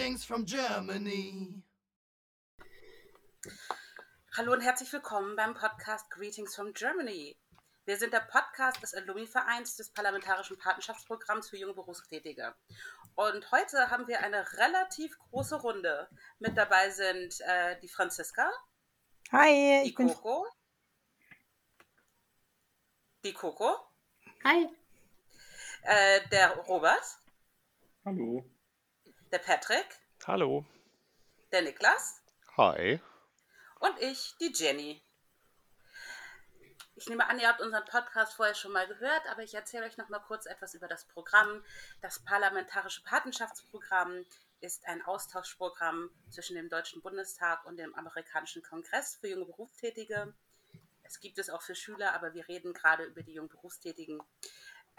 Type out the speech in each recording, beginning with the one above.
Greetings from Germany. Hallo und herzlich willkommen beim Podcast Greetings from Germany. Wir sind der Podcast des Alumni-Vereins des Parlamentarischen Patenschaftsprogramms für junge Berufstätige. Und heute haben wir eine relativ große Runde. Mit dabei sind äh, die Franziska. Hi, die Coco. Die Coco. Hi. Äh, der Robert. Hallo. Der Patrick. Hallo. Der Niklas. Hi. Und ich, die Jenny. Ich nehme an, ihr habt unseren Podcast vorher schon mal gehört, aber ich erzähle euch noch mal kurz etwas über das Programm. Das Parlamentarische Patenschaftsprogramm ist ein Austauschprogramm zwischen dem Deutschen Bundestag und dem amerikanischen Kongress für junge Berufstätige. Es gibt es auch für Schüler, aber wir reden gerade über die jungen Berufstätigen.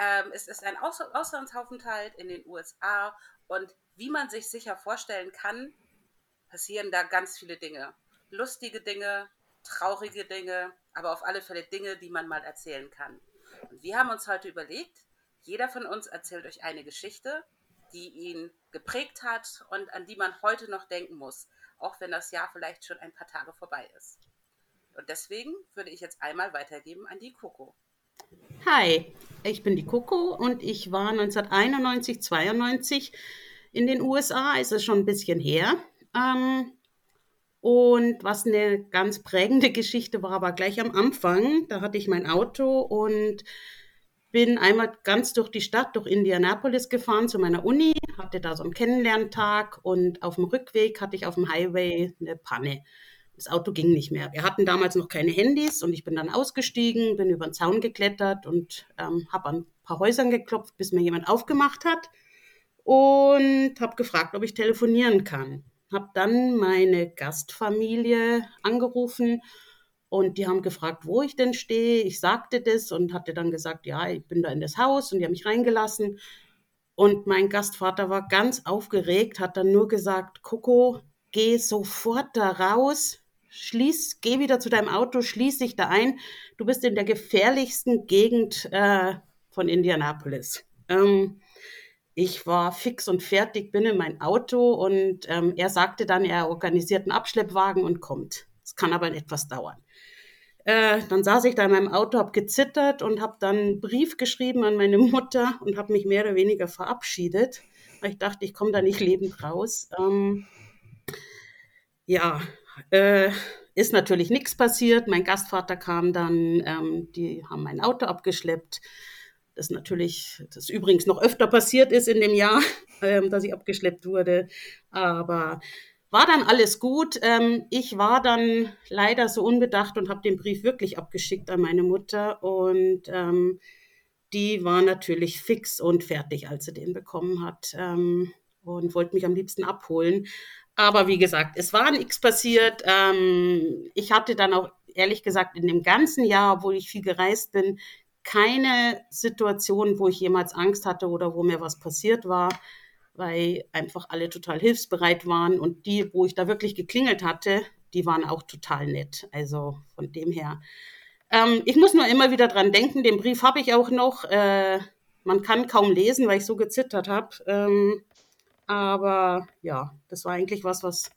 Ähm, es ist ein Aus Auslandsaufenthalt in den USA und wie man sich sicher vorstellen kann, passieren da ganz viele Dinge. Lustige Dinge, traurige Dinge, aber auf alle Fälle Dinge, die man mal erzählen kann. Und wir haben uns heute überlegt, jeder von uns erzählt euch eine Geschichte, die ihn geprägt hat und an die man heute noch denken muss, auch wenn das Jahr vielleicht schon ein paar Tage vorbei ist. Und deswegen würde ich jetzt einmal weitergeben an die Coco. Hi, ich bin die Coco und ich war 1991, 92 in den USA, ist es schon ein bisschen her. Ähm, und was eine ganz prägende Geschichte war, war gleich am Anfang. Da hatte ich mein Auto und bin einmal ganz durch die Stadt, durch Indianapolis gefahren zu meiner Uni, hatte da so einen Kennenlerntag und auf dem Rückweg hatte ich auf dem Highway eine Panne. Das Auto ging nicht mehr. Wir hatten damals noch keine Handys und ich bin dann ausgestiegen, bin über den Zaun geklettert und ähm, habe an ein paar Häusern geklopft, bis mir jemand aufgemacht hat und habe gefragt, ob ich telefonieren kann habe dann meine Gastfamilie angerufen und die haben gefragt, wo ich denn stehe. Ich sagte das und hatte dann gesagt, ja, ich bin da in das Haus und die haben mich reingelassen. Und mein Gastvater war ganz aufgeregt, hat dann nur gesagt, Coco, geh sofort da raus, schließ, geh wieder zu deinem Auto, schließ dich da ein. Du bist in der gefährlichsten Gegend äh, von Indianapolis. Ähm, ich war fix und fertig, bin in mein Auto und ähm, er sagte dann, er organisiert einen Abschleppwagen und kommt. Es kann aber etwas dauern. Äh, dann saß ich da in meinem Auto, habe gezittert und habe dann einen Brief geschrieben an meine Mutter und habe mich mehr oder weniger verabschiedet, weil ich dachte, ich komme da nicht lebend raus. Ähm, ja, äh, ist natürlich nichts passiert. Mein Gastvater kam dann, ähm, die haben mein Auto abgeschleppt das natürlich, das übrigens noch öfter passiert ist in dem Jahr, ähm, dass ich abgeschleppt wurde. Aber war dann alles gut. Ähm, ich war dann leider so unbedacht und habe den Brief wirklich abgeschickt an meine Mutter. Und ähm, die war natürlich fix und fertig, als sie den bekommen hat. Ähm, und wollte mich am liebsten abholen. Aber wie gesagt, es war nichts passiert. Ähm, ich hatte dann auch ehrlich gesagt in dem ganzen Jahr, obwohl ich viel gereist bin, keine Situation, wo ich jemals Angst hatte oder wo mir was passiert war, weil einfach alle total hilfsbereit waren und die, wo ich da wirklich geklingelt hatte, die waren auch total nett. Also von dem her. Ähm, ich muss nur immer wieder dran denken, den Brief habe ich auch noch. Äh, man kann kaum lesen, weil ich so gezittert habe. Ähm, aber ja, das war eigentlich was, was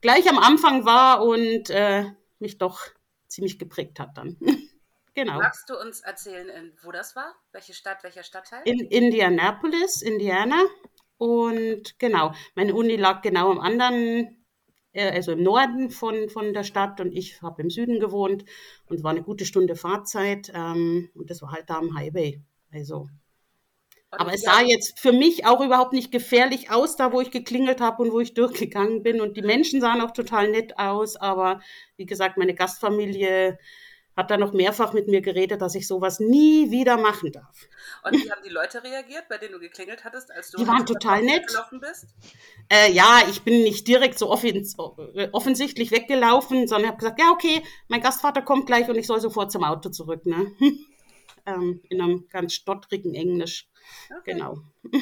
gleich am Anfang war und äh, mich doch ziemlich geprägt hat dann. Genau. Magst du uns erzählen, wo das war? Welche Stadt, welcher Stadtteil? In Indianapolis, Indiana. Und genau, meine Uni lag genau am anderen, äh, also im Norden von, von der Stadt und ich habe im Süden gewohnt und war eine gute Stunde Fahrzeit ähm, und das war halt da am Highway. Also aber es sah jetzt für mich auch überhaupt nicht gefährlich aus, da wo ich geklingelt habe und wo ich durchgegangen bin. Und die Menschen sahen auch total nett aus. Aber wie gesagt, meine Gastfamilie hat dann noch mehrfach mit mir geredet, dass ich sowas nie wieder machen darf. Und wie haben die Leute reagiert, bei denen du geklingelt hattest, als du die waren total nett. gelaufen bist? Äh, ja, ich bin nicht direkt so offens offensichtlich weggelaufen, sondern habe gesagt, ja okay, mein Gastvater kommt gleich und ich soll sofort zum Auto zurück. Ne? ähm, in einem ganz stottrigen Englisch. Okay. Genau.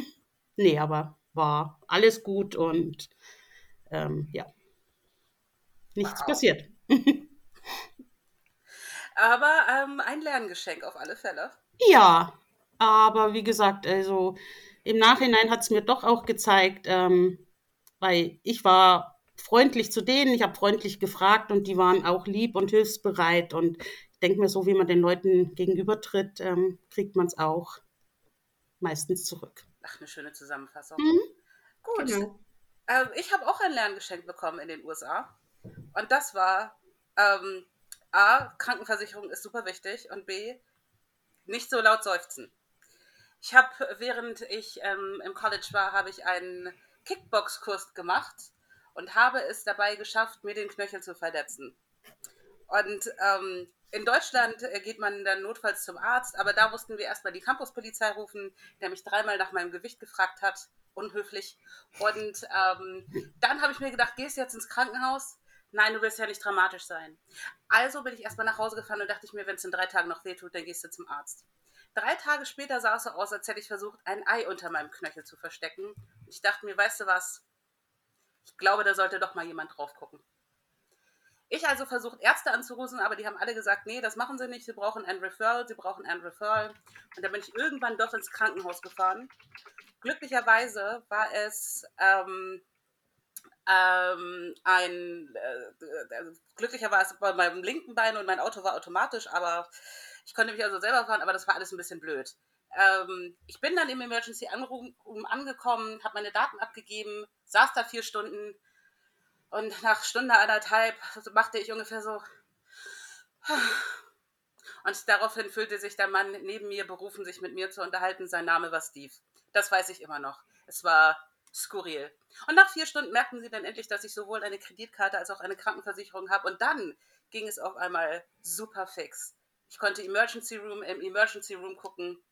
nee, aber war alles gut und ähm, ja, nichts wow. passiert. Aber ähm, ein Lerngeschenk auf alle Fälle. Ja, aber wie gesagt, also im Nachhinein hat es mir doch auch gezeigt, ähm, weil ich war freundlich zu denen, ich habe freundlich gefragt und die waren auch lieb und hilfsbereit. Und ich denke mir, so wie man den Leuten gegenübertritt, ähm, kriegt man es auch meistens zurück. Ach, eine schöne Zusammenfassung. Mhm. Gut. Genau. Ähm, ich habe auch ein Lerngeschenk bekommen in den USA. Und das war ähm, A, Krankenversicherung ist super wichtig und B, nicht so laut seufzen. Ich habe, während ich ähm, im College war, habe ich einen Kickbox-Kurs gemacht und habe es dabei geschafft, mir den Knöchel zu verletzen. Und ähm, in Deutschland äh, geht man dann notfalls zum Arzt, aber da mussten wir erstmal die Campuspolizei rufen, der mich dreimal nach meinem Gewicht gefragt hat. Unhöflich. Und ähm, dann habe ich mir gedacht, gehst du jetzt ins Krankenhaus? Nein, du willst ja nicht dramatisch sein. Also bin ich erstmal nach Hause gefahren und dachte ich mir, wenn es in drei Tagen noch wehtut, dann gehst du zum Arzt. Drei Tage später sah es so aus, als hätte ich versucht, ein Ei unter meinem Knöchel zu verstecken. Ich dachte mir, weißt du was? Ich glaube, da sollte doch mal jemand drauf gucken. Ich also versucht, Ärzte anzurufen, aber die haben alle gesagt, nee, das machen sie nicht, sie brauchen ein Referral, sie brauchen ein Referral. Und dann bin ich irgendwann doch ins Krankenhaus gefahren. Glücklicherweise war es ähm, ähm, ein, äh, äh, glücklicher bei meinem linken Bein und mein Auto war automatisch, aber ich konnte mich also selber fahren, aber das war alles ein bisschen blöd. Ähm, ich bin dann im Emergency Room angekommen, habe meine Daten abgegeben, saß da vier Stunden und nach Stunde anderthalb machte ich ungefähr so. Und daraufhin fühlte sich der Mann neben mir berufen, sich mit mir zu unterhalten. Sein Name war Steve. Das weiß ich immer noch. Es war skurril. Und nach vier Stunden merkten sie dann endlich, dass ich sowohl eine Kreditkarte als auch eine Krankenversicherung habe. Und dann ging es auf einmal super fix. Ich konnte Emergency Room im Emergency Room gucken.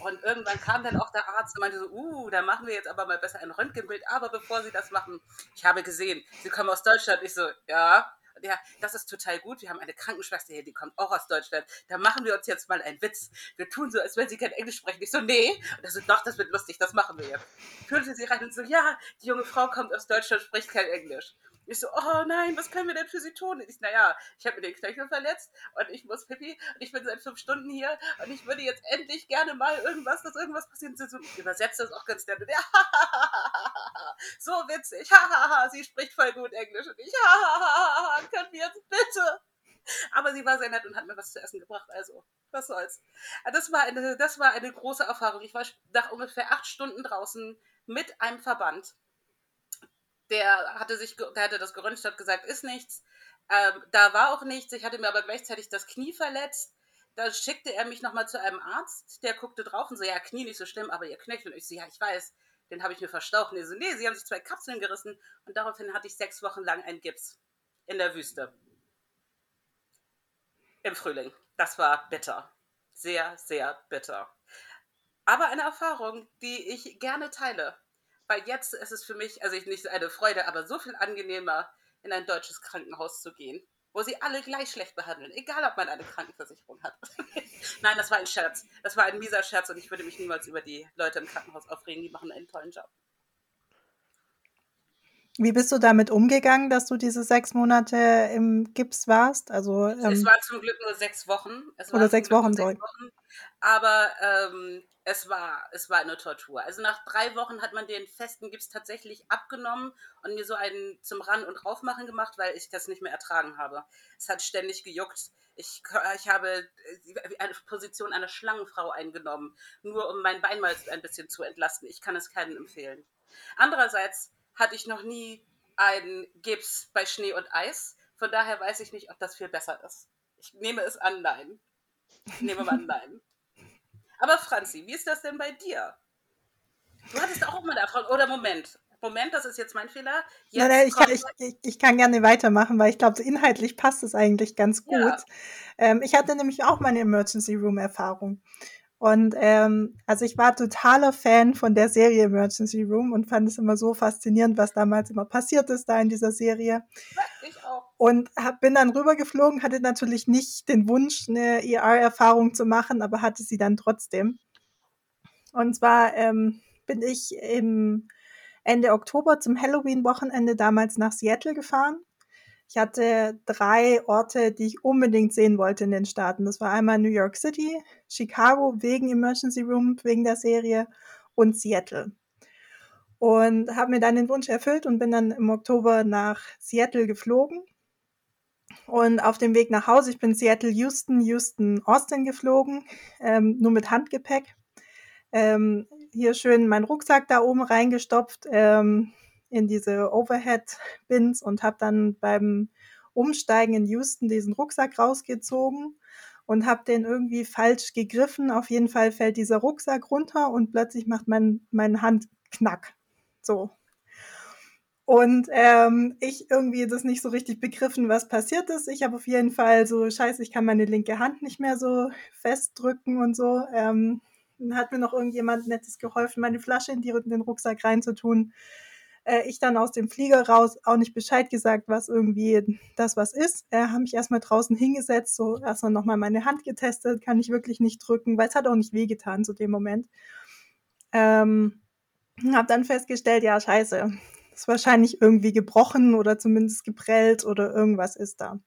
Und irgendwann kam dann auch der Arzt und meinte so, uh, da machen wir jetzt aber mal besser ein Röntgenbild. Aber bevor Sie das machen, ich habe gesehen, Sie kommen aus Deutschland. Ich so, ja, ja, das ist total gut. Wir haben eine Krankenschwester hier, die kommt auch aus Deutschland. Da machen wir uns jetzt mal einen Witz. Wir tun so, als wenn sie kein Englisch sprechen. Ich so, nee. Und er so, doch, das wird lustig, das machen wir jetzt. Fühlte sie rein und so, ja, die junge Frau kommt aus Deutschland, spricht kein Englisch. Ich so, oh nein, was können wir denn für sie tun? Und ich, naja, ich habe mir den Knöchel verletzt und ich muss pipi und ich bin seit fünf Stunden hier und ich würde jetzt endlich gerne mal irgendwas, dass irgendwas passiert. Sie so, übersetzt das auch ganz nett. Und ja, so witzig, hahaha, sie spricht voll gut Englisch und ich, hahaha, können wir jetzt bitte? Aber sie war sehr nett und hat mir was zu essen gebracht, also was soll's. Das war eine, das war eine große Erfahrung. Ich war nach ungefähr acht Stunden draußen mit einem Verband der hatte sich, der hatte das geröntgt, hat gesagt, ist nichts. Ähm, da war auch nichts. Ich hatte mir aber gleichzeitig das Knie verletzt. Da schickte er mich nochmal zu einem Arzt, der guckte drauf und so, ja, Knie nicht so schlimm, aber ihr Knöchel. Und ich so, ja, ich weiß, den habe ich mir verstaucht. Und er so, nee, sie haben sich zwei Kapseln gerissen. Und daraufhin hatte ich sechs Wochen lang einen Gips in der Wüste. Im Frühling. Das war bitter. Sehr, sehr bitter. Aber eine Erfahrung, die ich gerne teile weil jetzt ist es für mich, also nicht eine Freude, aber so viel angenehmer, in ein deutsches Krankenhaus zu gehen, wo sie alle gleich schlecht behandeln, egal ob man eine Krankenversicherung hat. Nein, das war ein Scherz. Das war ein mieser Scherz und ich würde mich niemals über die Leute im Krankenhaus aufregen, die machen einen tollen Job. Wie bist du damit umgegangen, dass du diese sechs Monate im Gips warst? Also, ähm, es waren zum Glück nur sechs Wochen. oder sechs Wochen, sorry. Wochen, aber ähm, es war, es war eine Tortur. Also nach drei Wochen hat man den festen Gips tatsächlich abgenommen und mir so einen zum Ran- und Raufmachen gemacht, weil ich das nicht mehr ertragen habe. Es hat ständig gejuckt. Ich, ich habe äh, eine Position einer Schlangenfrau eingenommen, nur um mein Bein mal ein bisschen zu entlasten. Ich kann es keinem empfehlen. Andererseits hatte ich noch nie einen Gips bei Schnee und Eis. Von daher weiß ich nicht, ob das viel besser ist. Ich nehme es an, nein. Ich nehme an, nein. Aber Franzi, wie ist das denn bei dir? Du hattest auch mal Erfahrung. Oder Moment. Moment, das ist jetzt mein Fehler. Jetzt nein, nein, ich, kann, ich, ich, kann gerne weitermachen, weil ich glaube, so inhaltlich passt es eigentlich ganz gut. Ja. Ähm, ich hatte nämlich auch meine Emergency Room Erfahrung. Und ähm, also ich war totaler Fan von der Serie Emergency Room und fand es immer so faszinierend, was damals immer passiert ist da in dieser Serie. ich auch. Und hab, bin dann rübergeflogen, hatte natürlich nicht den Wunsch, eine ER-Erfahrung zu machen, aber hatte sie dann trotzdem. Und zwar ähm, bin ich im Ende Oktober zum Halloween-Wochenende damals nach Seattle gefahren ich hatte drei Orte, die ich unbedingt sehen wollte in den Staaten. Das war einmal New York City, Chicago wegen Emergency Room, wegen der Serie und Seattle. Und habe mir dann den Wunsch erfüllt und bin dann im Oktober nach Seattle geflogen. Und auf dem Weg nach Hause, ich bin Seattle, Houston, Houston, Austin geflogen, ähm, nur mit Handgepäck. Ähm, hier schön meinen Rucksack da oben reingestopft ähm, in diese Overhead-Bins und habe dann beim Umsteigen in Houston diesen Rucksack rausgezogen und habe den irgendwie falsch gegriffen. Auf jeden Fall fällt dieser Rucksack runter und plötzlich macht mein, meine Hand knack. So. Und ähm, ich irgendwie das nicht so richtig begriffen, was passiert ist. Ich habe auf jeden Fall so, scheiße, ich kann meine linke Hand nicht mehr so festdrücken und so. Ähm, dann hat mir noch irgendjemand Nettes geholfen, meine Flasche in, die, in den Rucksack reinzutun. Äh, ich dann aus dem Flieger raus, auch nicht Bescheid gesagt, was irgendwie das was ist. Äh, habe mich erstmal draußen hingesetzt, so erstmal nochmal meine Hand getestet, kann ich wirklich nicht drücken, weil es hat auch nicht wehgetan zu dem Moment. Ähm, habe dann festgestellt, ja, scheiße, ist wahrscheinlich irgendwie gebrochen oder zumindest geprellt oder irgendwas ist da.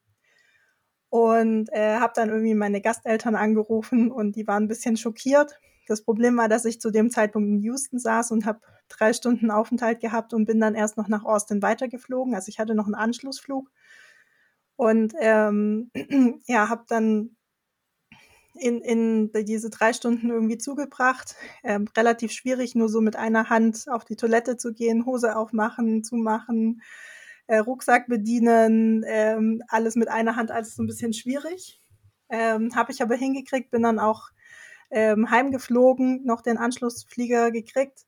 Und äh, habe dann irgendwie meine Gasteltern angerufen und die waren ein bisschen schockiert. Das Problem war, dass ich zu dem Zeitpunkt in Houston saß und habe drei Stunden Aufenthalt gehabt und bin dann erst noch nach Austin weitergeflogen. Also ich hatte noch einen Anschlussflug und ähm, ja, habe dann in, in diese drei Stunden irgendwie zugebracht. Ähm, relativ schwierig, nur so mit einer Hand auf die Toilette zu gehen, Hose aufmachen, zumachen, äh, Rucksack bedienen, ähm, alles mit einer Hand, alles so ein bisschen schwierig. Ähm, Habe ich aber hingekriegt, bin dann auch ähm, heimgeflogen, noch den Anschlussflieger gekriegt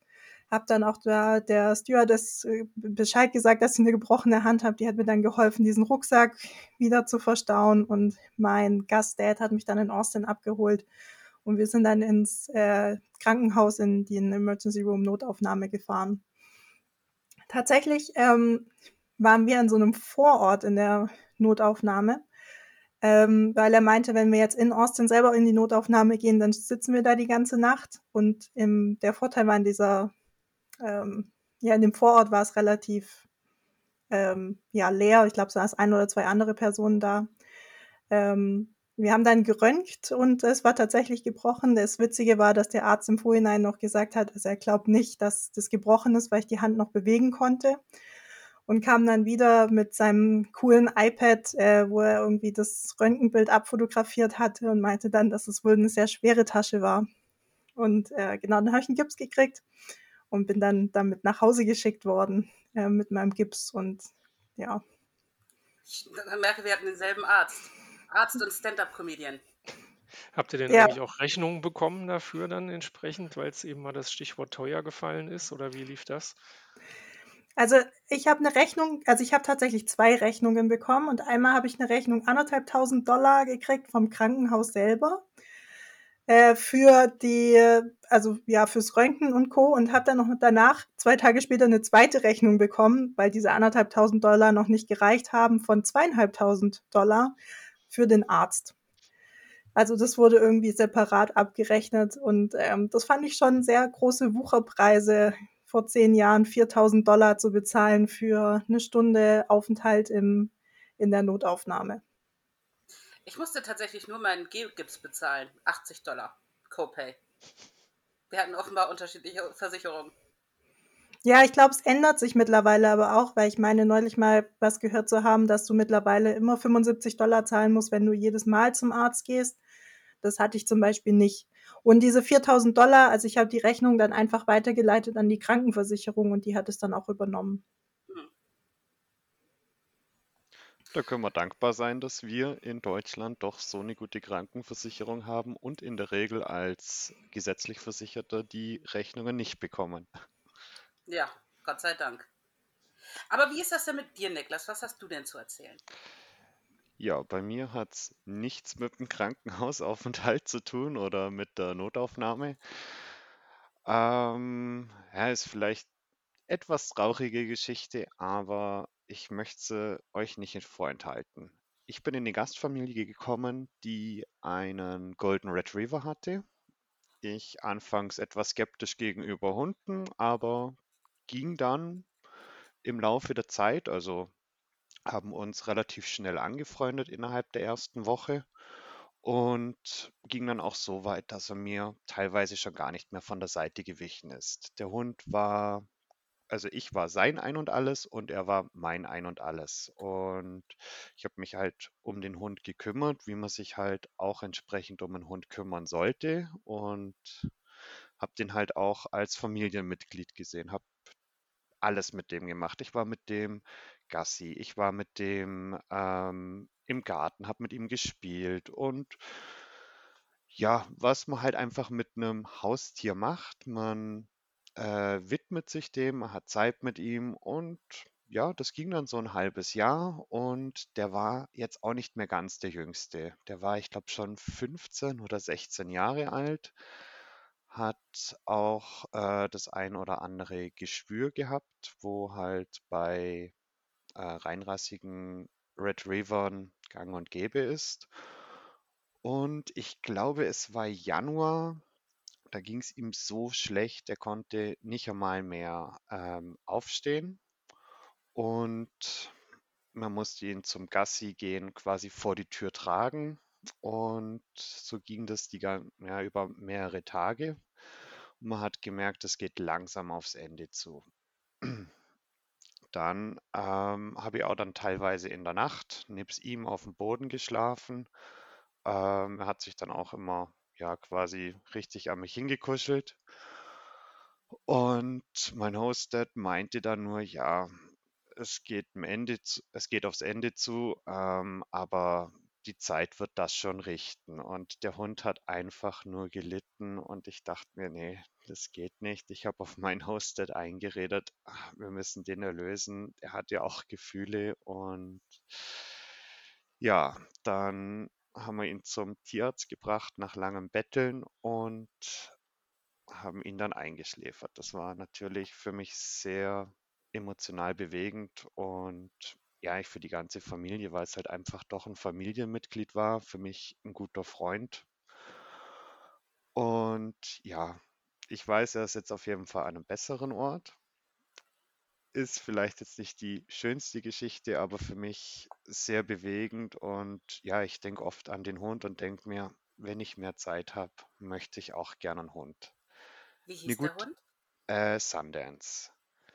habe dann auch da der Stewardess äh, Bescheid gesagt, dass ich eine gebrochene Hand habe. Die hat mir dann geholfen, diesen Rucksack wieder zu verstauen. Und mein Gastdad hat mich dann in Austin abgeholt. Und wir sind dann ins äh, Krankenhaus in die Emergency Room Notaufnahme gefahren. Tatsächlich ähm, waren wir in so einem Vorort in der Notaufnahme, ähm, weil er meinte, wenn wir jetzt in Austin selber in die Notaufnahme gehen, dann sitzen wir da die ganze Nacht. Und im, der Vorteil war in dieser ähm, ja, in dem Vorort war es relativ ähm, ja, leer. Ich glaube, es saß ein oder zwei andere Personen da. Ähm, wir haben dann geröntgt und es war tatsächlich gebrochen. Das Witzige war, dass der Arzt im Vorhinein noch gesagt hat, also er glaubt nicht, dass das gebrochen ist, weil ich die Hand noch bewegen konnte. Und kam dann wieder mit seinem coolen iPad, äh, wo er irgendwie das Röntgenbild abfotografiert hatte und meinte dann, dass es wohl eine sehr schwere Tasche war. Und äh, genau, dann habe ich einen Gips gekriegt und bin dann damit nach Hause geschickt worden äh, mit meinem Gips und ja. Ich merke, wir hatten denselben Arzt. Arzt und Stand-up-Comedian. Habt ihr denn ja. eigentlich auch Rechnungen bekommen dafür dann entsprechend, weil es eben mal das Stichwort teuer gefallen ist oder wie lief das? Also ich habe eine Rechnung, also ich habe tatsächlich zwei Rechnungen bekommen und einmal habe ich eine Rechnung anderthalb tausend Dollar gekriegt vom Krankenhaus selber äh, für die, also ja, fürs Röntgen und Co. und habe dann noch danach zwei Tage später eine zweite Rechnung bekommen, weil diese anderthalbtausend Dollar noch nicht gereicht haben, von zweieinhalbtausend Dollar für den Arzt. Also das wurde irgendwie separat abgerechnet und ähm, das fand ich schon sehr große Wucherpreise vor zehn Jahren 4000 Dollar zu bezahlen für eine Stunde Aufenthalt im, in der Notaufnahme. Ich musste tatsächlich nur meinen G-Gips bezahlen. 80 Dollar. Copay. Wir hatten offenbar unterschiedliche Versicherungen. Ja, ich glaube, es ändert sich mittlerweile aber auch, weil ich meine, neulich mal was gehört zu haben, dass du mittlerweile immer 75 Dollar zahlen musst, wenn du jedes Mal zum Arzt gehst. Das hatte ich zum Beispiel nicht. Und diese 4000 Dollar, also ich habe die Rechnung dann einfach weitergeleitet an die Krankenversicherung und die hat es dann auch übernommen. Da können wir dankbar sein, dass wir in Deutschland doch so eine gute Krankenversicherung haben und in der Regel als gesetzlich Versicherter die Rechnungen nicht bekommen. Ja, Gott sei Dank. Aber wie ist das denn mit dir, Niklas? Was hast du denn zu erzählen? Ja, bei mir hat es nichts mit dem Krankenhausaufenthalt zu tun oder mit der Notaufnahme. Ähm, ja, ist vielleicht etwas traurige Geschichte, aber ich möchte euch nicht vorenthalten. Ich bin in eine Gastfamilie gekommen, die einen Golden Retriever hatte. Ich anfangs etwas skeptisch gegenüber Hunden, aber ging dann im Laufe der Zeit, also haben uns relativ schnell angefreundet innerhalb der ersten Woche und ging dann auch so weit, dass er mir teilweise schon gar nicht mehr von der Seite gewichen ist. Der Hund war also ich war sein Ein und Alles und er war mein Ein und Alles. Und ich habe mich halt um den Hund gekümmert, wie man sich halt auch entsprechend um einen Hund kümmern sollte und habe den halt auch als Familienmitglied gesehen, habe alles mit dem gemacht. Ich war mit dem Gassi, ich war mit dem ähm, im Garten, habe mit ihm gespielt und ja, was man halt einfach mit einem Haustier macht, man äh, widmet sich dem, man hat Zeit mit ihm und ja, das ging dann so ein halbes Jahr und der war jetzt auch nicht mehr ganz der Jüngste. Der war, ich glaube, schon 15 oder 16 Jahre alt, hat auch äh, das ein oder andere Geschwür gehabt, wo halt bei äh, reinrassigen Red Reavern gang und gäbe ist. Und ich glaube, es war Januar, da ging es ihm so schlecht, er konnte nicht einmal mehr ähm, aufstehen. Und man musste ihn zum Gassi gehen, quasi vor die Tür tragen. Und so ging das die, ja, über mehrere Tage. Und man hat gemerkt, es geht langsam aufs Ende zu. Dann ähm, habe ich auch dann teilweise in der Nacht nebst ihm auf dem Boden geschlafen. Ähm, er hat sich dann auch immer ja quasi richtig an mich hingekuschelt. Und mein Hostdad meinte dann nur, ja, es geht, Ende zu, es geht aufs Ende zu, ähm, aber die Zeit wird das schon richten. Und der Hund hat einfach nur gelitten und ich dachte mir, nee, das geht nicht. Ich habe auf meinen Hosted eingeredet, wir müssen den erlösen. Er hat ja auch Gefühle und ja, dann haben wir ihn zum Tierarzt gebracht nach langem Betteln und haben ihn dann eingeschläfert. Das war natürlich für mich sehr emotional bewegend und ja, ich für die ganze Familie, weil es halt einfach doch ein Familienmitglied war, für mich ein guter Freund. Und ja, ich weiß, er ist jetzt auf jeden Fall an einem besseren Ort. Ist vielleicht jetzt nicht die schönste Geschichte, aber für mich sehr bewegend. Und ja, ich denke oft an den Hund und denke mir, wenn ich mehr Zeit habe, möchte ich auch gerne einen Hund. Wie hieß der gut, Hund? äh, Sundance.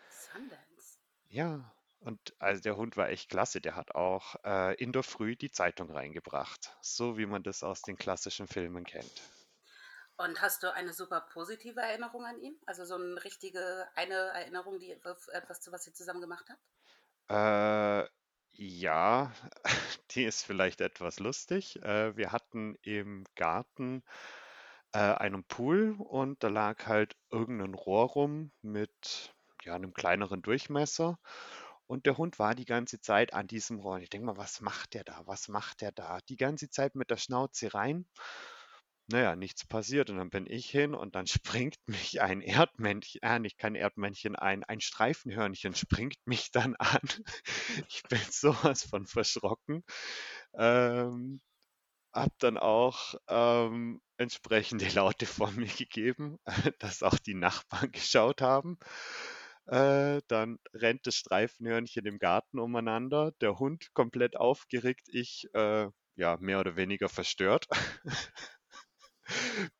Sundance. Ja, und also der Hund war echt klasse. Der hat auch äh, in der Früh die Zeitung reingebracht, so wie man das aus den klassischen Filmen kennt. Und hast du eine super positive Erinnerung an ihn? Also so eine richtige, eine Erinnerung, die etwas, zu was ihr zusammen gemacht habt? Äh, ja, die ist vielleicht etwas lustig. Äh, wir hatten im Garten äh, einen Pool und da lag halt irgendein Rohr rum mit ja, einem kleineren Durchmesser. Und der Hund war die ganze Zeit an diesem Rohr. Ich denke mal, was macht der da? Was macht der da? Die ganze Zeit mit der Schnauze rein. Naja, nichts passiert. Und dann bin ich hin und dann springt mich ein Erdmännchen, äh, nicht kein Erdmännchen, ein, ein Streifenhörnchen springt mich dann an. Ich bin sowas von verschrocken. Ähm, hab dann auch ähm, entsprechende Laute von mir gegeben, dass auch die Nachbarn geschaut haben. Äh, dann rennt das Streifenhörnchen im Garten umeinander, der Hund komplett aufgeregt, ich äh, ja mehr oder weniger verstört,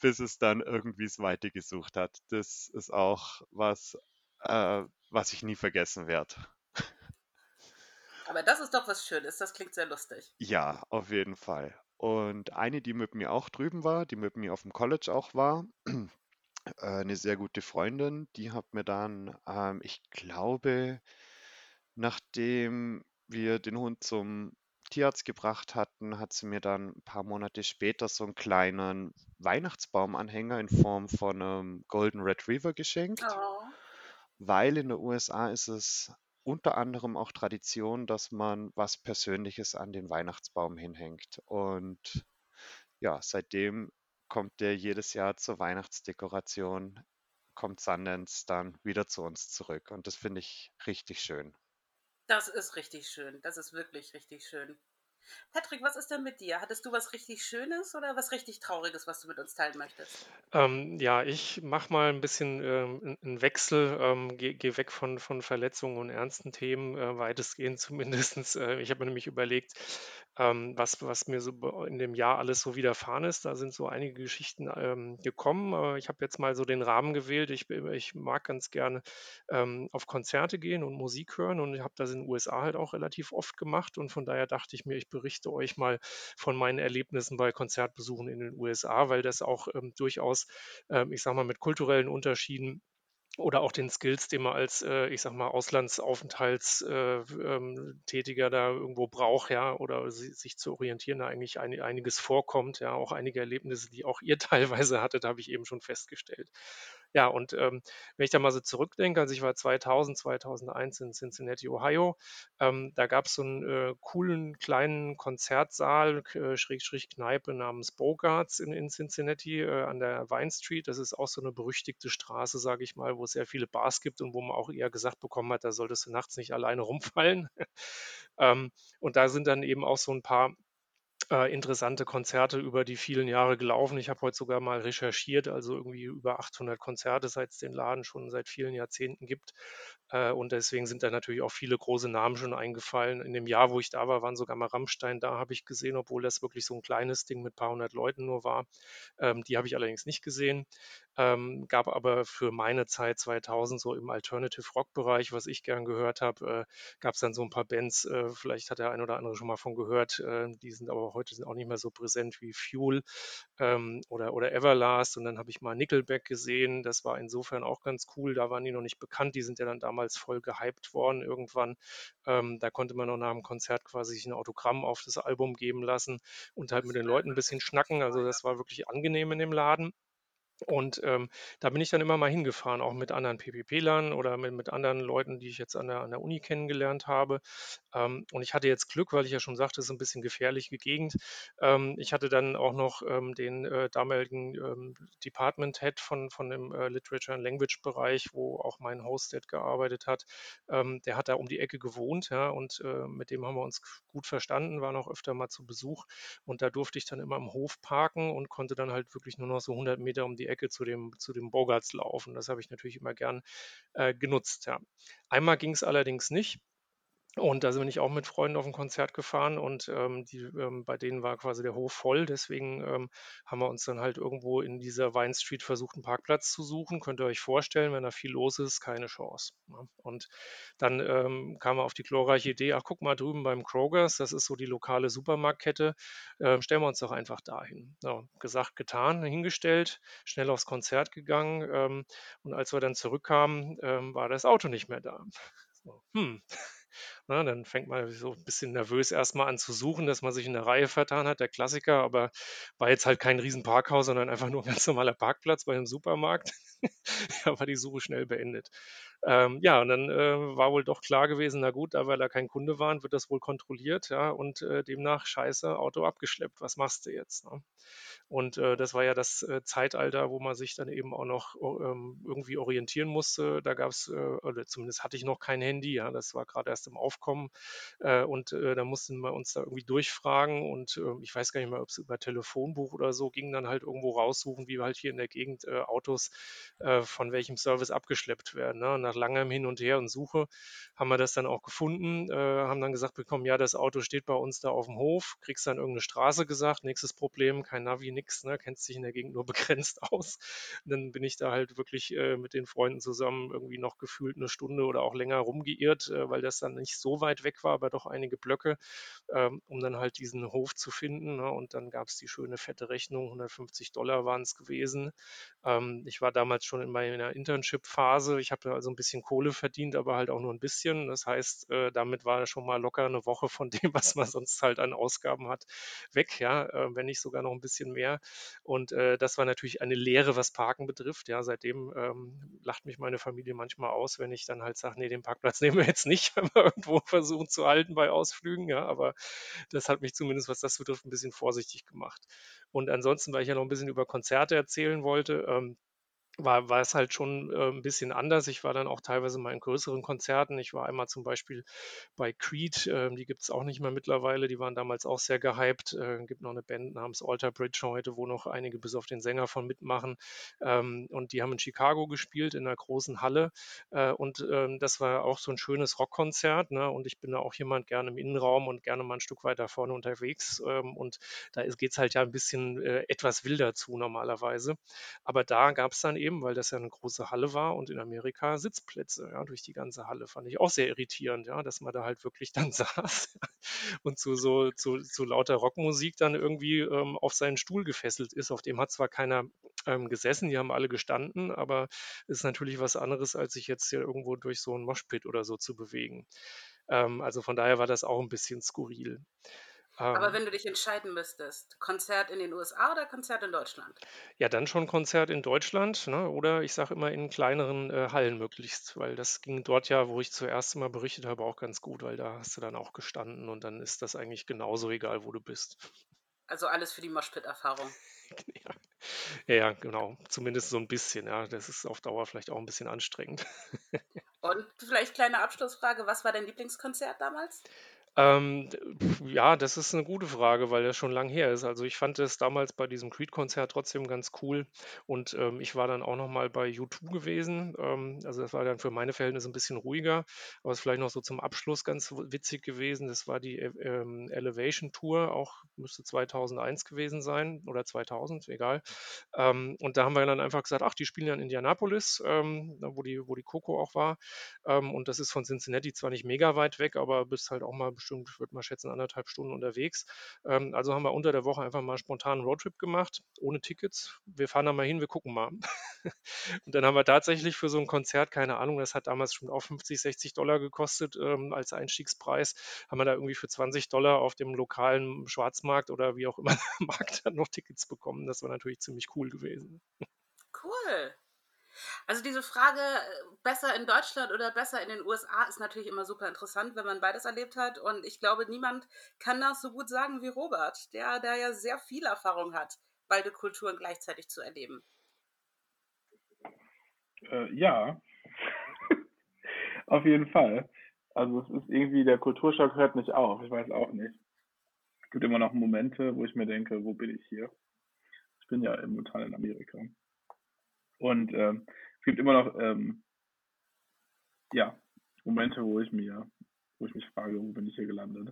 bis es dann irgendwie es weitergesucht hat. Das ist auch was, äh, was ich nie vergessen werde. Aber das ist doch was Schönes, das klingt sehr lustig. Ja, auf jeden Fall. Und eine, die mit mir auch drüben war, die mit mir auf dem College auch war, äh, eine sehr gute Freundin, die hat mir dann, ähm, ich glaube, nachdem wir den Hund zum Tierarzt gebracht hatten, hat sie mir dann ein paar Monate später so einen kleinen Weihnachtsbaumanhänger in Form von einem Golden Retriever geschenkt, Oh. weil in den USA ist es unter anderem auch Tradition, dass man was Persönliches an den Weihnachtsbaum hinhängt. Und ja, seitdem kommt der jedes Jahr zur Weihnachtsdekoration, kommt Sundance dann wieder zu uns zurück. Und das finde ich richtig schön. Das ist richtig schön. Das ist wirklich richtig schön. Patrick, was ist denn mit dir? Hattest du was richtig Schönes oder was richtig Trauriges, was du mit uns teilen möchtest? Ähm, ja, ich mache mal ein bisschen ähm, einen Wechsel, ähm, gehe geh weg von, von Verletzungen und ernsten Themen, äh, weitestgehend zumindest. Äh, ich habe mir nämlich überlegt, ähm, was, was mir so in dem Jahr alles so widerfahren ist. Da sind so einige Geschichten ähm, gekommen. Äh, ich habe jetzt mal so den Rahmen gewählt. Ich, ich mag ganz gerne ähm, auf Konzerte gehen und Musik hören und ich habe das in den USA halt auch relativ oft gemacht und von daher dachte ich mir, ich berichte euch mal von meinen Erlebnissen bei Konzertbesuchen in den USA, weil das auch ähm, durchaus, ähm, ich sage mal, mit kulturellen Unterschieden oder auch den Skills, die man als, äh, ich sag mal, Auslandsaufenthaltstätiger äh, ähm, da irgendwo braucht, ja, oder si sich zu orientieren, da eigentlich ein, einiges vorkommt, ja, auch einige Erlebnisse, die auch ihr teilweise hattet, habe ich eben schon festgestellt. Ja, und ähm, wenn ich da mal so zurückdenke, also ich war 2000, 2001 in Cincinnati, Ohio, ähm, da gab es so einen äh, coolen kleinen Konzertsaal, äh, Schrägstrich Kneipe namens Bogarts in, in Cincinnati äh, an der Vine Street. Das ist auch so eine berüchtigte Straße, sage ich mal, wo es sehr viele Bars gibt und wo man auch eher gesagt bekommen hat, da solltest du nachts nicht alleine rumfallen. ähm, und da sind dann eben auch so ein paar äh, interessante Konzerte über die vielen Jahre gelaufen. Ich habe heute sogar mal recherchiert, also irgendwie über 800 Konzerte, seit es den Laden schon seit vielen Jahrzehnten gibt. Äh, und deswegen sind da natürlich auch viele große Namen schon eingefallen. In dem Jahr, wo ich da war, waren sogar mal Rammstein da, habe ich gesehen, obwohl das wirklich so ein kleines Ding mit ein paar hundert Leuten nur war. Ähm, die habe ich allerdings nicht gesehen. Ähm, gab aber für meine Zeit 2000 so im Alternative Rock Bereich, was ich gern gehört habe, äh, gab es dann so ein paar Bands, äh, vielleicht hat der ein oder andere schon mal von gehört, äh, die sind aber heute sind auch nicht mehr so präsent wie Fuel ähm, oder, oder Everlast. Und dann habe ich mal Nickelback gesehen, das war insofern auch ganz cool, da waren die noch nicht bekannt, die sind ja dann damals voll gehypt worden irgendwann, ähm, da konnte man noch nach dem Konzert quasi sich ein Autogramm auf das Album geben lassen und halt mit den Leuten ein bisschen schnacken, also das war wirklich angenehm in dem Laden. Und ähm, da bin ich dann immer mal hingefahren, auch mit anderen PPP-Lern oder mit, mit anderen Leuten, die ich jetzt an der, an der Uni kennengelernt habe. Ähm, und ich hatte jetzt Glück, weil ich ja schon sagte, es ist ein bisschen gefährliche Gegend. Ähm, ich hatte dann auch noch ähm, den äh, damaligen ähm, Department Head von, von dem äh, Literature and Language Bereich, wo auch mein Hosted gearbeitet hat. Ähm, der hat da um die Ecke gewohnt, ja, und äh, mit dem haben wir uns gut verstanden, waren auch öfter mal zu Besuch. Und da durfte ich dann immer im Hof parken und konnte dann halt wirklich nur noch so 100 Meter um die die Ecke zu dem, zu dem Bogarts laufen. Das habe ich natürlich immer gern äh, genutzt. Ja. Einmal ging es allerdings nicht. Und da bin ich auch mit Freunden auf ein Konzert gefahren und ähm, die, ähm, bei denen war quasi der Hof voll. Deswegen ähm, haben wir uns dann halt irgendwo in dieser Vine Street versucht, einen Parkplatz zu suchen. Könnt ihr euch vorstellen, wenn da viel los ist, keine Chance. Ne? Und dann ähm, kam wir auf die glorreiche Idee, ach guck mal drüben beim Krogers, das ist so die lokale Supermarktkette, äh, stellen wir uns doch einfach dahin. Ja, gesagt, getan, hingestellt, schnell aufs Konzert gegangen ähm, und als wir dann zurückkamen, ähm, war das Auto nicht mehr da. So, hm, na, ne, dann fängt man so ein bisschen nervös erstmal an zu suchen, dass man sich in der Reihe vertan hat, der Klassiker, aber war jetzt halt kein Riesenparkhaus, sondern einfach nur ein ganz normaler Parkplatz bei einem Supermarkt. da war die Suche schnell beendet. Ähm, ja, und dann äh, war wohl doch klar gewesen, na gut, da weil da kein Kunde war, wird das wohl kontrolliert, ja, und äh, demnach scheiße, Auto abgeschleppt, was machst du jetzt? Ne? Und äh, das war ja das äh, Zeitalter, wo man sich dann eben auch noch ähm, irgendwie orientieren musste. Da gab es, äh, oder zumindest hatte ich noch kein Handy, ja, das war gerade erst im Aufkommen. Äh, und da mussten wir uns da irgendwie durchfragen und äh, ich weiß gar nicht mehr, ob es über Telefonbuch oder so ging, dann halt irgendwo raussuchen, wie halt hier in der Gegend Autos von welchem Service abgeschleppt werden. Ne? Nach langem Hin und Her und Suche haben wir das dann auch gefunden, äh, haben dann gesagt bekommen, ja, das Auto steht bei uns da auf dem Hof, kriegst dann irgendeine Straße gesagt, nächstes Problem, kein Navi, nix, ne, kennst dich in der Gegend nur begrenzt aus. Und dann bin ich da halt wirklich äh, mit den Freunden zusammen irgendwie noch gefühlt eine Stunde oder auch länger rumgeirrt, äh, weil das dann nicht so weit weg war, aber doch einige Blöcke, ähm, um dann halt diesen Hof zu finden. Ne? Und dann gab es die schöne fette Rechnung, 150 Dollar waren es gewesen. Ähm, ich war damals schon in meiner Internship-Phase. Ich habe also ein bisschen Kohle verdient, aber halt auch nur ein bisschen. Das heißt, äh, damit war schon mal locker eine Woche von dem, was man sonst halt an Ausgaben hat, weg, ja, äh, wenn nicht sogar noch ein bisschen mehr. Und äh, das war natürlich eine Lehre, was Parken betrifft. Ja, seitdem ähm, lacht mich meine Familie manchmal aus, wenn ich dann halt sage, nee, den Parkplatz nehmen wir jetzt nicht, wenn wir irgendwo versuchen zu halten bei Ausflügen. Ja, aber das hat mich zumindest, was das betrifft, ein bisschen vorsichtig gemacht. Und ansonsten, weil ich ja noch ein bisschen über Konzerte erzählen wollte, ähm, war, war es halt schon äh, ein bisschen anders. Ich war dann auch teilweise mal in größeren Konzerten. Ich war einmal zum Beispiel bei Creed, äh, die gibt es auch nicht mehr mittlerweile, die waren damals auch sehr gehypt. Äh, gibt noch eine Band namens Alter Bridge heute, wo noch einige bis auf den Sänger von mitmachen. Ähm, und die haben in Chicago gespielt, in einer großen Halle. Äh, und ähm, das war auch so ein schönes Rockkonzert. Ne? Und ich bin da auch jemand gerne im Innenraum und gerne mal ein Stück weiter vorne unterwegs. Ähm, und da geht es halt ja ein bisschen äh, etwas wilder zu normalerweise. Aber da gab es dann eben eben, weil das ja eine große Halle war und in Amerika Sitzplätze, ja, durch die ganze Halle. Fand ich auch sehr irritierend, ja, dass man da halt wirklich dann saß und zu so zu, zu lauter Rockmusik dann irgendwie ähm, auf seinen Stuhl gefesselt ist. Auf dem hat zwar keiner ähm, gesessen, die haben alle gestanden, aber ist natürlich was anderes, als sich jetzt hier irgendwo durch so ein Moshpit oder so zu bewegen. Ähm, also von daher war das auch ein bisschen skurril. Aber ähm. wenn du dich entscheiden müsstest, Konzert in den USA oder Konzert in Deutschland? Ja, dann schon Konzert in Deutschland, ne? oder ich sage immer in kleineren äh, Hallen möglichst, weil das ging dort ja, wo ich zuerst mal berichtet habe, auch ganz gut, weil da hast du dann auch gestanden und dann ist das eigentlich genauso egal, wo du bist. Also alles für die Moshpit-Erfahrung. ja. ja, genau. Zumindest so ein bisschen, ja. Das ist auf Dauer vielleicht auch ein bisschen anstrengend. und vielleicht kleine Abschlussfrage, was war dein Lieblingskonzert damals? Ähm, ja, das ist eine gute Frage, weil das schon lang her ist. Also, ich fand es damals bei diesem Creed-Konzert trotzdem ganz cool und, ähm, ich war dann auch noch mal bei U2 gewesen. Ähm, also, das war dann für meine Verhältnisse ein bisschen ruhiger, aber es ist vielleicht noch so zum Abschluss ganz witzig gewesen. Das war die, äh, ähm, Elevation Tour, auch müsste 2001 gewesen sein oder 2000, egal. Ähm, und da haben wir dann einfach gesagt: „Ach, die spielen ja in Indianapolis“, ähm, wo die wo die Coco auch war. Und das ist von Cincinnati zwar nicht mega weit weg, aber bist halt auch mal bestimmt, ich würde mal schätzen, anderthalb Stunden unterwegs. Ähm, also haben wir unter der Woche einfach mal spontan einen Roadtrip gemacht, ohne Tickets. Wir fahren da mal hin, wir gucken mal. und dann haben wir tatsächlich für so ein Konzert, keine Ahnung, das hat damals schon auch 50, 60 Dollar gekostet ähm, als Einstiegspreis, haben wir da irgendwie für 20 Dollar auf dem lokalen Schwarzmarkt oder wie auch immer Markt dann noch Tickets bekommen. Das war natürlich ziemlich cool gewesen. Cool. Also diese Frage, äh, besser in Deutschland oder besser in den USA, ist natürlich immer super interessant, wenn man beides erlebt hat. Und ich glaube, niemand kann das so gut sagen wie Robert, der da ja sehr viel Erfahrung hat, beide Kulturen gleichzeitig zu erleben. Äh, ja, auf jeden Fall. Also es ist irgendwie, der Kulturschock hört nicht auf. Ich weiß auch nicht. Es gibt immer noch Momente, wo ich mir denke, wo bin ich hier? Ich bin ja momentan in Amerika. Und ähm, gibt immer noch ähm, ja, Momente, wo ich mir, wo ich mich frage, wo bin ich hier gelandet?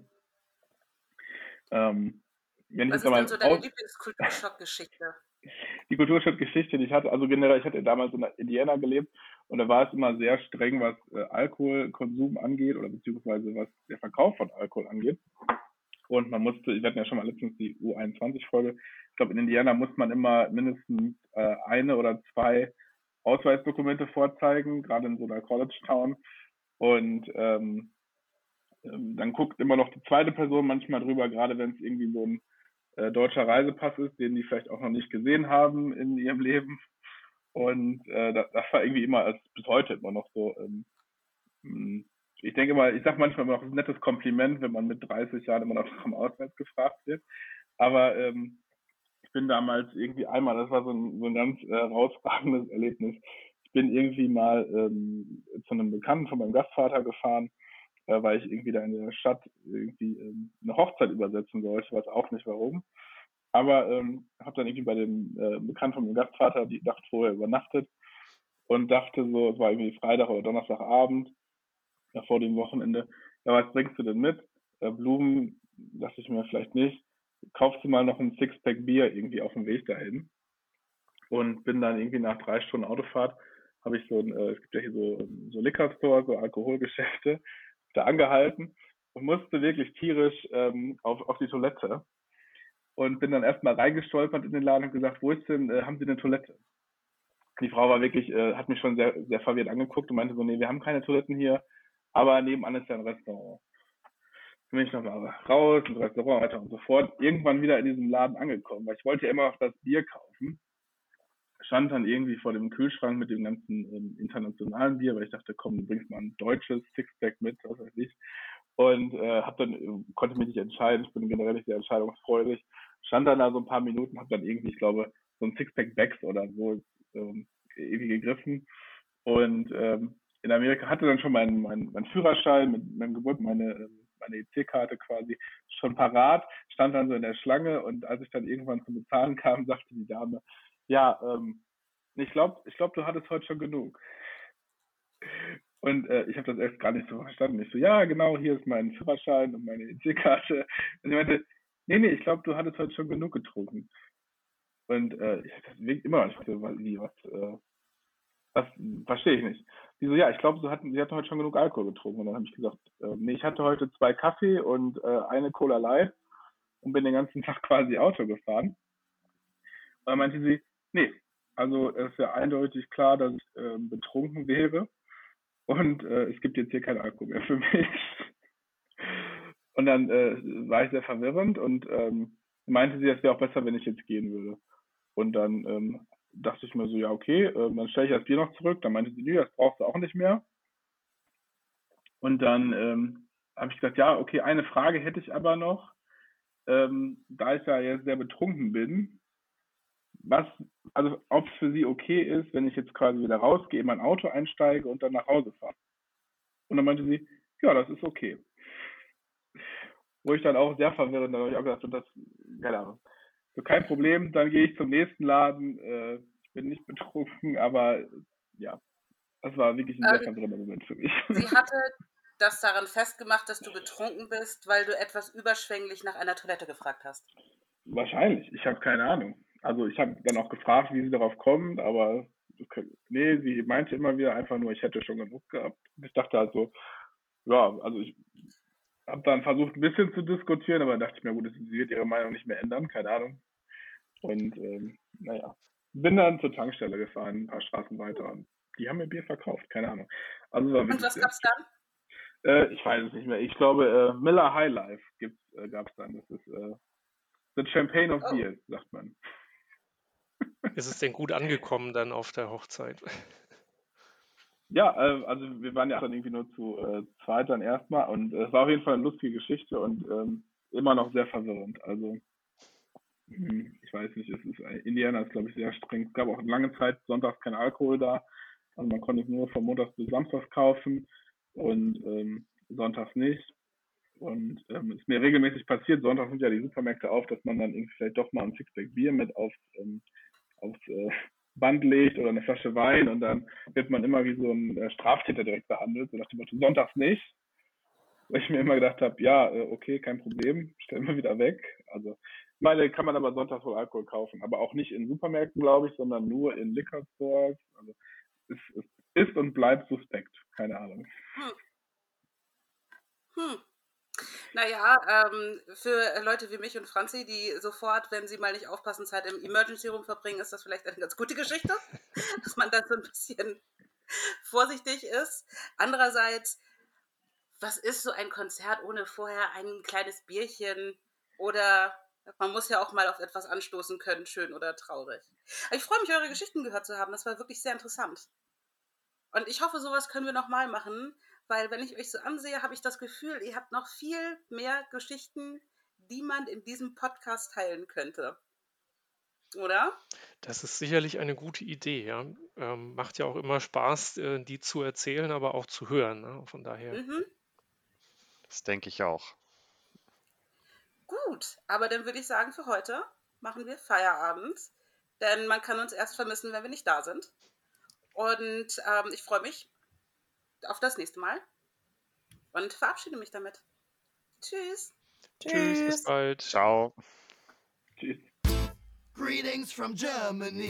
Ähm, wenn Was ich ist denn so deine Lieblingskulturschockgeschichte? Die Kulturschockgeschichte, die ich hatte, also generell, ich hatte damals in Indiana gelebt und da war es immer sehr streng, was äh, Alkoholkonsum angeht oder beziehungsweise was der Verkauf von Alkohol angeht. Und man musste, ich hatten ja schon mal letztens die U21-Folge, ich glaube, in Indiana muss man immer mindestens äh, eine oder zwei Ausweisdokumente vorzeigen, gerade in so einer College Town. Und ähm, ähm, dann guckt immer noch die zweite Person manchmal drüber, gerade wenn es irgendwie so ein äh, deutscher Reisepass ist, den die vielleicht auch noch nicht gesehen haben in ihrem Leben. Und äh, das, das war irgendwie immer, also bis heute immer noch so. Ähm, hm, ich denke mal, ich sage manchmal immer noch ein nettes Kompliment, wenn man mit 30 Jahren immer noch vom Ausweis gefragt wird. Aber ähm, bin damals irgendwie einmal, das war so ein, so ein ganz äh, herausragendes Erlebnis. Ich bin irgendwie mal ähm, zu einem Bekannten von meinem Gastvater gefahren, äh, weil ich irgendwie da in der Stadt irgendwie ähm, eine Hochzeit übersetzen sollte, weiß auch nicht warum. Aber ähm, habe dann irgendwie bei dem äh, Bekannten von meinem Gastvater die Nacht vorher übernachtet und dachte so, es war irgendwie Freitag oder Donnerstagabend, ja, vor dem Wochenende, ja, was bringst du denn mit? Äh, Blumen, dachte ich mir vielleicht nicht kaufst du mal noch ein Sixpack Bier irgendwie auf dem Weg dahin. Und bin dann irgendwie nach drei Stunden Autofahrt, habe ich so ein, äh, es gibt ja hier so, so Liquor Store, so Alkoholgeschäfte, da angehalten und musste wirklich tierisch ähm, auf, auf die Toilette. Und bin dann erstmal reingestolpert in den Laden und gesagt, wo ist denn, äh, haben Sie eine Toilette? Die Frau war wirklich, äh, hat mich schon sehr, sehr verwirrt angeguckt und meinte so, nee, wir haben keine Toiletten hier, aber nebenan ist ja ein Restaurant bin ich nochmal raus ins Restaurant weiter und so fort. Irgendwann wieder in diesem Laden angekommen, weil ich wollte ja immer noch das Bier kaufen. Stand dann irgendwie vor dem Kühlschrank mit dem ganzen ähm, internationalen Bier, weil ich dachte, komm, du bringst mal ein deutsches Sixpack mit, was weiß ich. Und äh, hab dann, äh, konnte mich nicht entscheiden, ich bin generell nicht sehr entscheidungsfreudig. Stand dann da so ein paar Minuten, hab dann irgendwie, ich glaube, so ein Sixpack Bags oder so ähm, ewig gegriffen. Und ähm, in Amerika hatte dann schon meinen mein, mein Führerschein mit meinem Geburt, meine, ähm, meine EC-Karte quasi schon parat, stand dann so in der Schlange und als ich dann irgendwann zum Bezahlen kam, sagte die Dame, ja, ähm, ich glaube, ich glaub, du hattest heute schon genug. Und äh, ich habe das erst gar nicht so verstanden. Ich so, ja, genau, hier ist mein Führerschein und meine EC-Karte. Und sie meinte, nee, nee, ich glaube, du hattest heute schon genug getrunken. Und äh, ich das immer nicht so, wie, was, äh, das verstehe ich nicht. Die so, ja, ich glaube, sie hatten, sie hatten heute schon genug Alkohol getrunken. Und dann habe ich gesagt, äh, nee, ich hatte heute zwei Kaffee und äh, eine Cola Light und bin den ganzen Tag quasi Auto gefahren. Und dann meinte sie, nee, also es ist ja eindeutig klar, dass ich äh, betrunken wäre und äh, es gibt jetzt hier kein Alkohol mehr für mich. Und dann äh, war ich sehr verwirrend und ähm, meinte sie, es wäre auch besser, wenn ich jetzt gehen würde. Und dann ähm, dachte ich mir so, ja, okay, äh, dann stelle ich das Bier noch zurück. Dann meinte sie, nö, das brauchst du auch nicht mehr. Und dann ähm, habe ich gesagt, ja, okay, eine Frage hätte ich aber noch. Ähm, da ich ja jetzt sehr betrunken bin, was, also ob es für sie okay ist, wenn ich jetzt quasi wieder rausgehe, in mein Auto einsteige und dann nach Hause fahre. Und dann meinte sie, ja, das ist okay. Wo ich dann auch sehr verwirrend, da habe ich auch gedacht, das, keine Ahnung. So, kein Problem, dann gehe ich zum nächsten Laden. Äh, ich bin nicht betrunken, aber ja, das war wirklich ein sehr ähm, verwirrender Moment für mich. Sie hatte das daran festgemacht, dass du betrunken bist, weil du etwas überschwänglich nach einer Toilette gefragt hast. Wahrscheinlich, ich habe keine Ahnung. Also ich habe dann auch gefragt, wie sie darauf kommt, aber nee, sie meinte immer wieder einfach nur, ich hätte schon genug gehabt. Ich dachte halt so, ja, also ich habe dann versucht, ein bisschen zu diskutieren, aber dachte ich mir, gut, sie wird ihre Meinung nicht mehr ändern, keine Ahnung. Und ähm, naja, bin dann zur Tankstelle gefahren, ein paar Straßen weiter und die haben mir Bier verkauft, keine Ahnung. Also war und was gab's dann? Äh, ich weiß es nicht mehr. Ich glaube, äh, Miller High Life gibt's, äh, gab's dann. Das ist äh, The Champagne of oh. Beer, sagt man. Ist es denn gut angekommen dann auf der Hochzeit? Ja, äh, also wir waren ja dann irgendwie nur zu äh, zweit dann erstmal und es war auf jeden Fall eine lustige Geschichte und ähm, immer noch sehr verwirrend. Also hm, ich weiß nicht, es ist Indiana ist glaube ich sehr streng. Es gab auch lange Zeit sonntags kein Alkohol da. Also man konnte es nur von Montags bis Samstags kaufen und ähm, sonntags nicht. Und ähm, ist mir regelmäßig passiert, sonntags sind ja die Supermärkte auf, dass man dann irgendwie vielleicht doch mal ein Sixpack Bier mit auf, ähm, aufs äh, Band legt oder eine Flasche Wein und dann wird man immer wie so ein äh, Straftäter direkt behandelt, so nach dem Motto, sonntags nicht. Weil ich mir immer gedacht habe, ja, äh, okay, kein Problem, stellen wir wieder weg. Also, meine, kann man aber sonntags wohl Alkohol kaufen, aber auch nicht in Supermärkten, glaube ich, sondern nur in Liquor. Also, es, es ist und bleibt suspekt, keine Ahnung. Hm. Hm. Naja, ähm, für Leute wie mich und Franzi, die sofort, wenn sie mal nicht aufpassen, Zeit im Emergency Room verbringen, ist das vielleicht eine ganz gute Geschichte, dass man da so ein bisschen vorsichtig ist. Andererseits, was ist so ein Konzert ohne vorher ein kleines Bierchen oder man muss ja auch mal auf etwas anstoßen können, schön oder traurig. ich freue mich, eure Geschichten gehört zu haben. Das war wirklich sehr interessant. Und ich hoffe, sowas können wir nochmal machen, weil wenn ich euch so ansehe, habe ich das Gefühl, ihr habt noch viel mehr Geschichten, die man in diesem Podcast teilen könnte. Oder? Das ist sicherlich eine gute Idee, ja. Ähm, macht ja auch immer Spaß, äh, die zu erzählen, aber auch zu hören. Ne? Von daher. Mhm. Das denke ich auch. Gut, aber dann würde ich sagen, für heute machen wir Feierabend. Denn man kann uns erst vermissen, wenn wir nicht da sind. Und ähm, ich freue mich, auf das nächste Mal und verabschiede mich damit. Tschüss. Tschüss, bis bald. Ciao. Tschüss. Greetings from Germany.